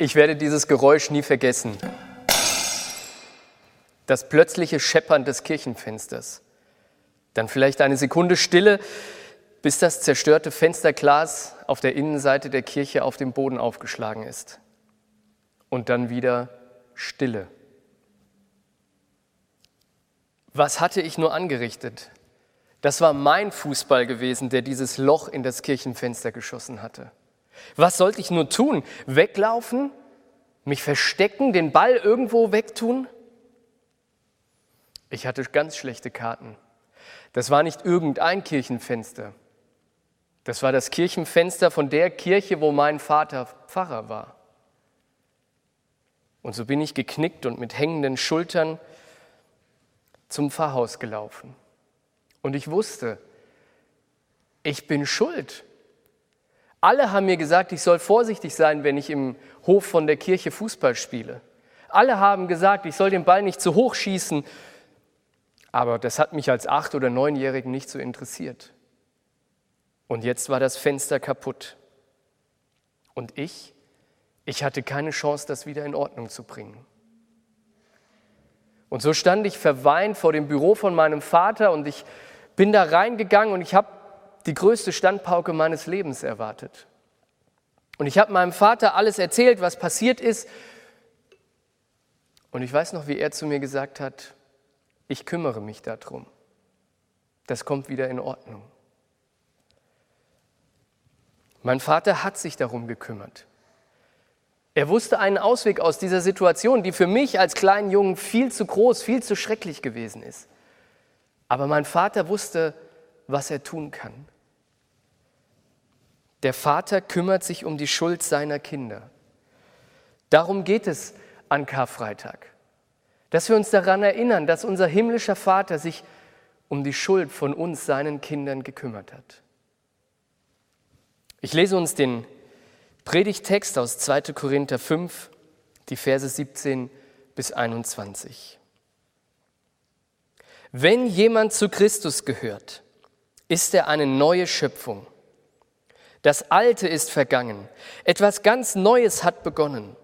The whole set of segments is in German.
Ich werde dieses Geräusch nie vergessen. Das plötzliche Scheppern des Kirchenfensters. Dann vielleicht eine Sekunde Stille, bis das zerstörte Fensterglas auf der Innenseite der Kirche auf dem Boden aufgeschlagen ist. Und dann wieder Stille. Was hatte ich nur angerichtet? Das war mein Fußball gewesen, der dieses Loch in das Kirchenfenster geschossen hatte. Was sollte ich nur tun? Weglaufen? Mich verstecken? Den Ball irgendwo wegtun? Ich hatte ganz schlechte Karten. Das war nicht irgendein Kirchenfenster. Das war das Kirchenfenster von der Kirche, wo mein Vater Pfarrer war. Und so bin ich geknickt und mit hängenden Schultern zum Pfarrhaus gelaufen. Und ich wusste, ich bin schuld. Alle haben mir gesagt, ich soll vorsichtig sein, wenn ich im Hof von der Kirche Fußball spiele. Alle haben gesagt, ich soll den Ball nicht zu hoch schießen. Aber das hat mich als Acht- oder Neunjährigen nicht so interessiert. Und jetzt war das Fenster kaputt. Und ich, ich hatte keine Chance, das wieder in Ordnung zu bringen. Und so stand ich verweint vor dem Büro von meinem Vater und ich bin da reingegangen und ich habe die größte Standpauke meines Lebens erwartet. Und ich habe meinem Vater alles erzählt, was passiert ist. Und ich weiß noch, wie er zu mir gesagt hat, ich kümmere mich darum. Das kommt wieder in Ordnung. Mein Vater hat sich darum gekümmert. Er wusste einen Ausweg aus dieser Situation, die für mich als kleinen Jungen viel zu groß, viel zu schrecklich gewesen ist. Aber mein Vater wusste, was er tun kann. Der Vater kümmert sich um die Schuld seiner Kinder. Darum geht es an Karfreitag, dass wir uns daran erinnern, dass unser himmlischer Vater sich um die Schuld von uns, seinen Kindern, gekümmert hat. Ich lese uns den Predigtext aus 2. Korinther 5, die Verse 17 bis 21. Wenn jemand zu Christus gehört, ist er eine neue Schöpfung. Das Alte ist vergangen, etwas ganz Neues hat begonnen.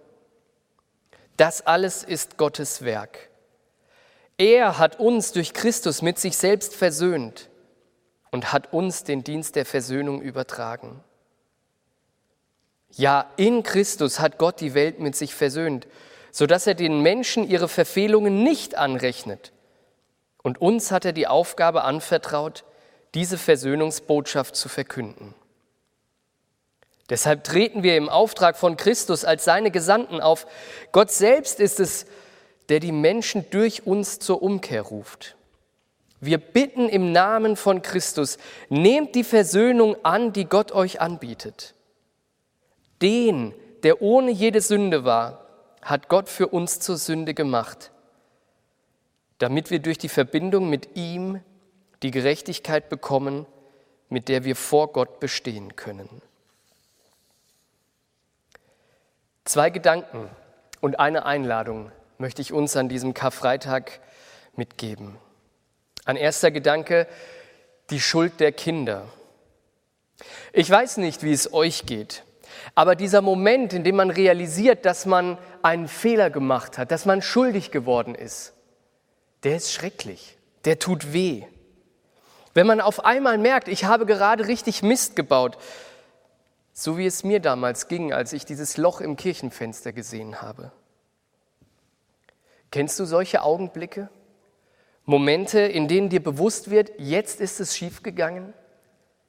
Das alles ist Gottes Werk. Er hat uns durch Christus mit sich selbst versöhnt und hat uns den Dienst der Versöhnung übertragen. Ja, in Christus hat Gott die Welt mit sich versöhnt, sodass er den Menschen ihre Verfehlungen nicht anrechnet. Und uns hat er die Aufgabe anvertraut, diese Versöhnungsbotschaft zu verkünden. Deshalb treten wir im Auftrag von Christus als seine Gesandten auf. Gott selbst ist es, der die Menschen durch uns zur Umkehr ruft. Wir bitten im Namen von Christus, nehmt die Versöhnung an, die Gott euch anbietet. Den, der ohne jede Sünde war, hat Gott für uns zur Sünde gemacht, damit wir durch die Verbindung mit ihm die Gerechtigkeit bekommen, mit der wir vor Gott bestehen können. Zwei Gedanken und eine Einladung möchte ich uns an diesem Karfreitag mitgeben. Ein erster Gedanke, die Schuld der Kinder. Ich weiß nicht, wie es euch geht, aber dieser Moment, in dem man realisiert, dass man einen Fehler gemacht hat, dass man schuldig geworden ist, der ist schrecklich, der tut weh. Wenn man auf einmal merkt, ich habe gerade richtig Mist gebaut, so wie es mir damals ging, als ich dieses Loch im Kirchenfenster gesehen habe. Kennst du solche Augenblicke? Momente, in denen dir bewusst wird, jetzt ist es schiefgegangen,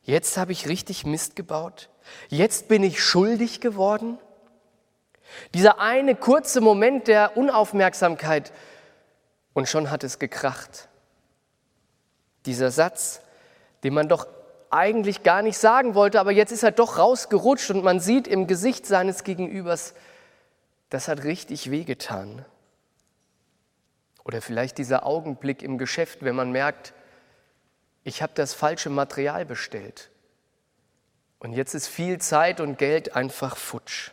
jetzt habe ich richtig Mist gebaut, jetzt bin ich schuldig geworden? Dieser eine kurze Moment der Unaufmerksamkeit und schon hat es gekracht. Dieser Satz, den man doch eigentlich gar nicht sagen wollte, aber jetzt ist er doch rausgerutscht und man sieht im Gesicht seines Gegenübers, das hat richtig wehgetan. Oder vielleicht dieser Augenblick im Geschäft, wenn man merkt, ich habe das falsche Material bestellt. Und jetzt ist viel Zeit und Geld einfach futsch.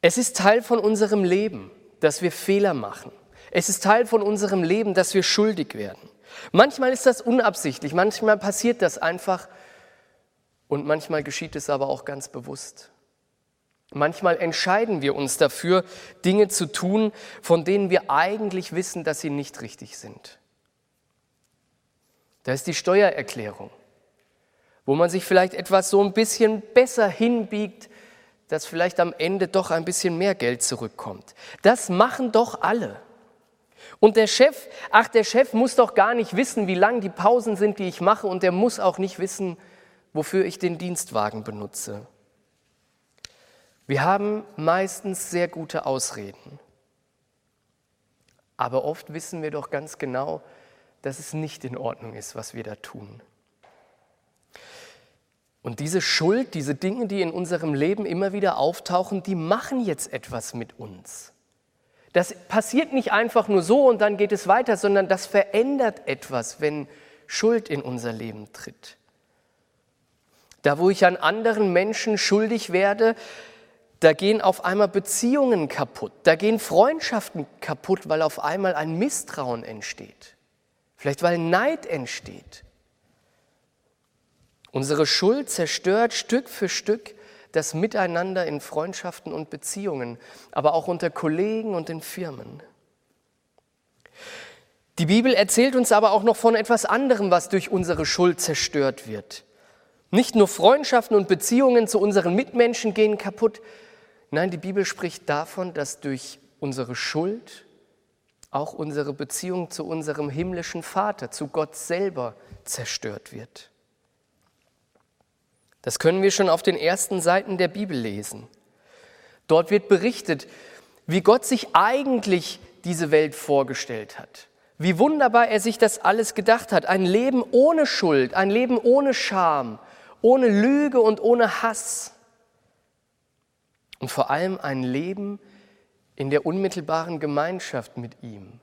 Es ist Teil von unserem Leben, dass wir Fehler machen. Es ist Teil von unserem Leben, dass wir schuldig werden. Manchmal ist das unabsichtlich, manchmal passiert das einfach und manchmal geschieht es aber auch ganz bewusst. Manchmal entscheiden wir uns dafür, Dinge zu tun, von denen wir eigentlich wissen, dass sie nicht richtig sind. Da ist die Steuererklärung, wo man sich vielleicht etwas so ein bisschen besser hinbiegt, dass vielleicht am Ende doch ein bisschen mehr Geld zurückkommt. Das machen doch alle. Und der Chef, ach, der Chef muss doch gar nicht wissen, wie lang die Pausen sind, die ich mache, und der muss auch nicht wissen, wofür ich den Dienstwagen benutze. Wir haben meistens sehr gute Ausreden. Aber oft wissen wir doch ganz genau, dass es nicht in Ordnung ist, was wir da tun. Und diese Schuld, diese Dinge, die in unserem Leben immer wieder auftauchen, die machen jetzt etwas mit uns. Das passiert nicht einfach nur so und dann geht es weiter, sondern das verändert etwas, wenn Schuld in unser Leben tritt. Da, wo ich an anderen Menschen schuldig werde, da gehen auf einmal Beziehungen kaputt, da gehen Freundschaften kaputt, weil auf einmal ein Misstrauen entsteht, vielleicht weil Neid entsteht. Unsere Schuld zerstört Stück für Stück das Miteinander in Freundschaften und Beziehungen, aber auch unter Kollegen und in Firmen. Die Bibel erzählt uns aber auch noch von etwas anderem, was durch unsere Schuld zerstört wird. Nicht nur Freundschaften und Beziehungen zu unseren Mitmenschen gehen kaputt, nein, die Bibel spricht davon, dass durch unsere Schuld auch unsere Beziehung zu unserem himmlischen Vater, zu Gott selber zerstört wird. Das können wir schon auf den ersten Seiten der Bibel lesen. Dort wird berichtet, wie Gott sich eigentlich diese Welt vorgestellt hat. Wie wunderbar er sich das alles gedacht hat. Ein Leben ohne Schuld, ein Leben ohne Scham, ohne Lüge und ohne Hass. Und vor allem ein Leben in der unmittelbaren Gemeinschaft mit ihm.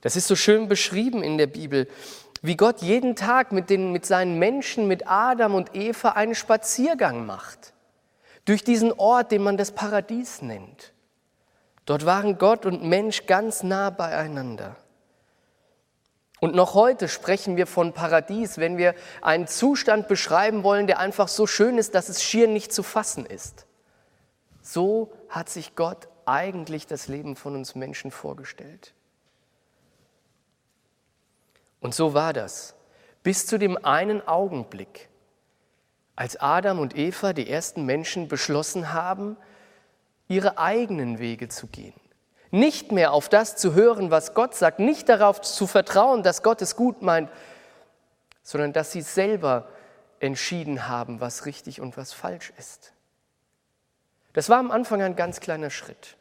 Das ist so schön beschrieben in der Bibel wie Gott jeden Tag mit, den, mit seinen Menschen, mit Adam und Eva einen Spaziergang macht. Durch diesen Ort, den man das Paradies nennt. Dort waren Gott und Mensch ganz nah beieinander. Und noch heute sprechen wir von Paradies, wenn wir einen Zustand beschreiben wollen, der einfach so schön ist, dass es schier nicht zu fassen ist. So hat sich Gott eigentlich das Leben von uns Menschen vorgestellt. Und so war das. Bis zu dem einen Augenblick, als Adam und Eva, die ersten Menschen, beschlossen haben, ihre eigenen Wege zu gehen. Nicht mehr auf das zu hören, was Gott sagt, nicht darauf zu vertrauen, dass Gott es gut meint, sondern dass sie selber entschieden haben, was richtig und was falsch ist. Das war am Anfang ein ganz kleiner Schritt.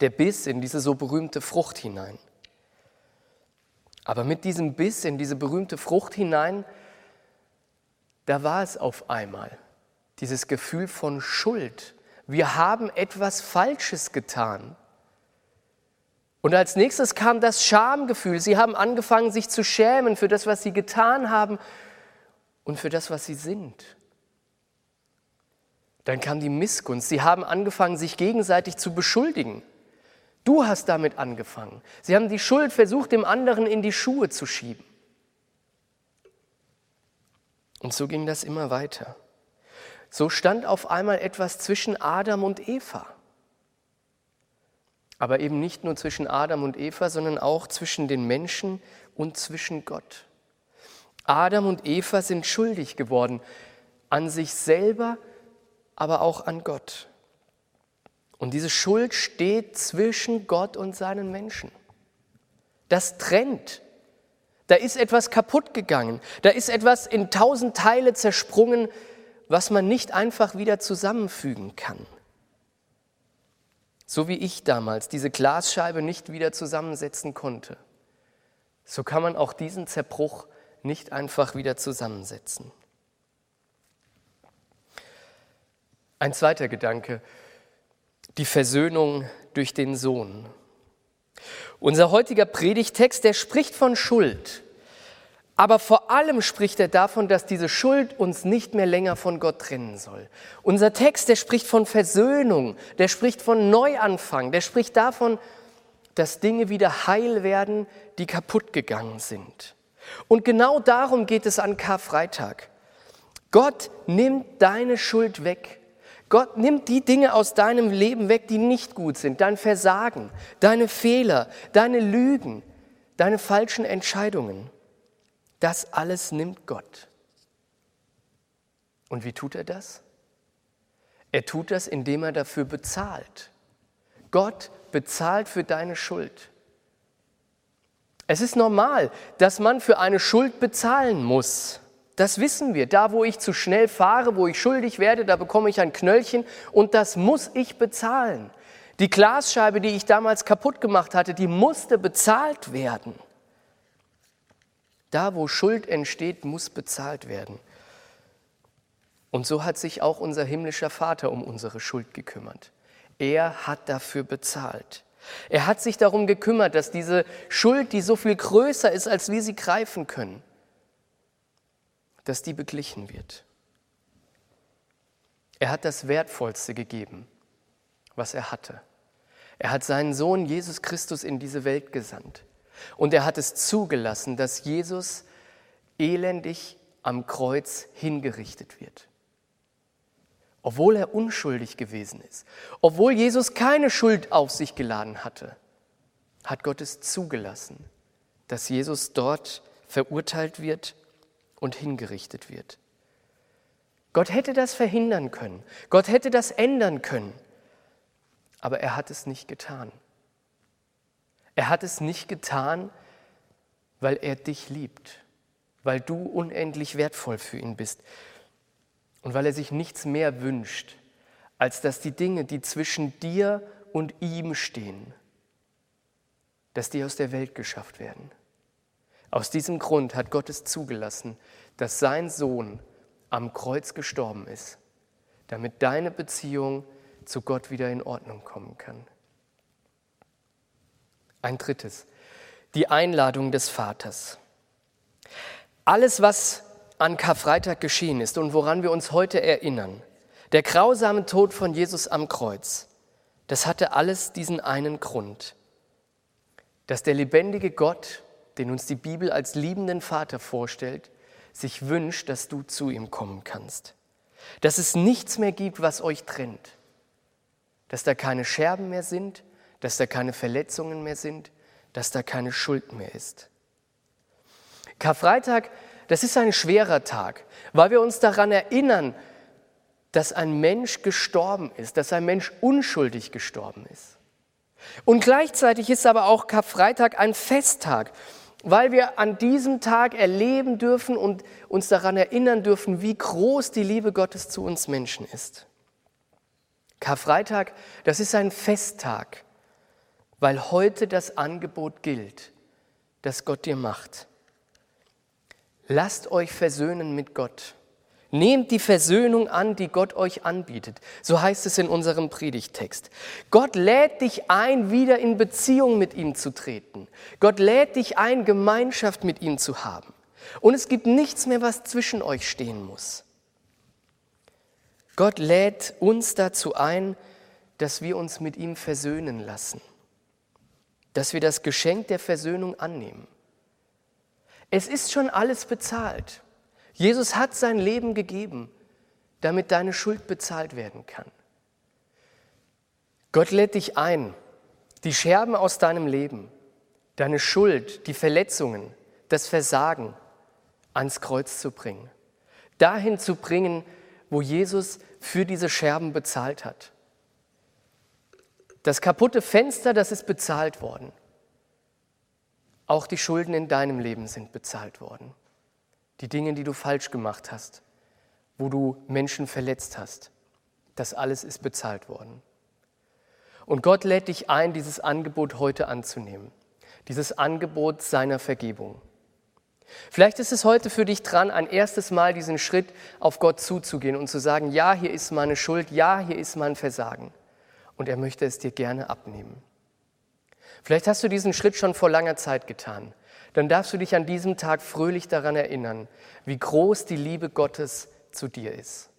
Der Biss in diese so berühmte Frucht hinein. Aber mit diesem Biss in diese berühmte Frucht hinein, da war es auf einmal dieses Gefühl von Schuld. Wir haben etwas Falsches getan. Und als nächstes kam das Schamgefühl. Sie haben angefangen, sich zu schämen für das, was sie getan haben und für das, was sie sind. Dann kam die Missgunst. Sie haben angefangen, sich gegenseitig zu beschuldigen. Du hast damit angefangen. Sie haben die Schuld versucht, dem anderen in die Schuhe zu schieben. Und so ging das immer weiter. So stand auf einmal etwas zwischen Adam und Eva. Aber eben nicht nur zwischen Adam und Eva, sondern auch zwischen den Menschen und zwischen Gott. Adam und Eva sind schuldig geworden an sich selber, aber auch an Gott. Und diese Schuld steht zwischen Gott und seinen Menschen. Das trennt. Da ist etwas kaputt gegangen. Da ist etwas in tausend Teile zersprungen, was man nicht einfach wieder zusammenfügen kann. So wie ich damals diese Glasscheibe nicht wieder zusammensetzen konnte. so kann man auch diesen Zerbruch nicht einfach wieder zusammensetzen. Ein zweiter Gedanke, die Versöhnung durch den Sohn. Unser heutiger Predigtext, der spricht von Schuld. Aber vor allem spricht er davon, dass diese Schuld uns nicht mehr länger von Gott trennen soll. Unser Text, der spricht von Versöhnung, der spricht von Neuanfang, der spricht davon, dass Dinge wieder heil werden, die kaputt gegangen sind. Und genau darum geht es an Karfreitag. Gott nimmt deine Schuld weg. Gott nimmt die Dinge aus deinem Leben weg, die nicht gut sind. Dein Versagen, deine Fehler, deine Lügen, deine falschen Entscheidungen. Das alles nimmt Gott. Und wie tut er das? Er tut das, indem er dafür bezahlt. Gott bezahlt für deine Schuld. Es ist normal, dass man für eine Schuld bezahlen muss. Das wissen wir. Da, wo ich zu schnell fahre, wo ich schuldig werde, da bekomme ich ein Knöllchen und das muss ich bezahlen. Die Glasscheibe, die ich damals kaputt gemacht hatte, die musste bezahlt werden. Da, wo Schuld entsteht, muss bezahlt werden. Und so hat sich auch unser himmlischer Vater um unsere Schuld gekümmert. Er hat dafür bezahlt. Er hat sich darum gekümmert, dass diese Schuld, die so viel größer ist, als wir sie greifen können, dass die beglichen wird. Er hat das Wertvollste gegeben, was er hatte. Er hat seinen Sohn Jesus Christus in diese Welt gesandt. Und er hat es zugelassen, dass Jesus elendig am Kreuz hingerichtet wird. Obwohl er unschuldig gewesen ist, obwohl Jesus keine Schuld auf sich geladen hatte, hat Gott es zugelassen, dass Jesus dort verurteilt wird und hingerichtet wird. Gott hätte das verhindern können. Gott hätte das ändern können. Aber er hat es nicht getan. Er hat es nicht getan, weil er dich liebt, weil du unendlich wertvoll für ihn bist und weil er sich nichts mehr wünscht, als dass die Dinge, die zwischen dir und ihm stehen, dass die aus der Welt geschafft werden. Aus diesem Grund hat Gott es zugelassen, dass sein Sohn am Kreuz gestorben ist, damit deine Beziehung zu Gott wieder in Ordnung kommen kann. Ein drittes, die Einladung des Vaters. Alles, was an Karfreitag geschehen ist und woran wir uns heute erinnern, der grausame Tod von Jesus am Kreuz, das hatte alles diesen einen Grund, dass der lebendige Gott den uns die Bibel als liebenden Vater vorstellt, sich wünscht, dass du zu ihm kommen kannst. Dass es nichts mehr gibt, was euch trennt. Dass da keine Scherben mehr sind, dass da keine Verletzungen mehr sind, dass da keine Schuld mehr ist. Karfreitag, das ist ein schwerer Tag, weil wir uns daran erinnern, dass ein Mensch gestorben ist, dass ein Mensch unschuldig gestorben ist. Und gleichzeitig ist aber auch Karfreitag ein Festtag, weil wir an diesem Tag erleben dürfen und uns daran erinnern dürfen, wie groß die Liebe Gottes zu uns Menschen ist. Karfreitag, das ist ein Festtag, weil heute das Angebot gilt, das Gott dir macht. Lasst euch versöhnen mit Gott. Nehmt die Versöhnung an, die Gott euch anbietet. So heißt es in unserem Predigtext. Gott lädt dich ein, wieder in Beziehung mit ihm zu treten. Gott lädt dich ein, Gemeinschaft mit ihm zu haben. Und es gibt nichts mehr, was zwischen euch stehen muss. Gott lädt uns dazu ein, dass wir uns mit ihm versöhnen lassen, dass wir das Geschenk der Versöhnung annehmen. Es ist schon alles bezahlt. Jesus hat sein Leben gegeben, damit deine Schuld bezahlt werden kann. Gott lädt dich ein, die Scherben aus deinem Leben, deine Schuld, die Verletzungen, das Versagen ans Kreuz zu bringen. Dahin zu bringen, wo Jesus für diese Scherben bezahlt hat. Das kaputte Fenster, das ist bezahlt worden. Auch die Schulden in deinem Leben sind bezahlt worden die Dinge, die du falsch gemacht hast, wo du Menschen verletzt hast, das alles ist bezahlt worden. Und Gott lädt dich ein, dieses Angebot heute anzunehmen. dieses Angebot seiner Vergebung. Vielleicht ist es heute für dich dran, ein erstes Mal diesen Schritt auf Gott zuzugehen und zu sagen, ja, hier ist meine Schuld, ja, hier ist mein Versagen. Und er möchte es dir gerne abnehmen. Vielleicht hast du diesen Schritt schon vor langer Zeit getan. Dann darfst du dich an diesem Tag fröhlich daran erinnern, wie groß die Liebe Gottes zu dir ist.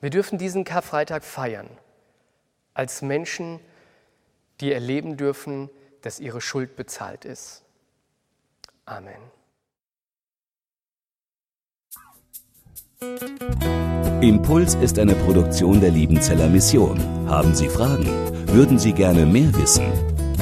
Wir dürfen diesen Karfreitag feiern als Menschen, die erleben dürfen, dass ihre Schuld bezahlt ist. Amen. Impuls ist eine Produktion der Liebenzeller Mission. Haben Sie Fragen? Würden Sie gerne mehr wissen?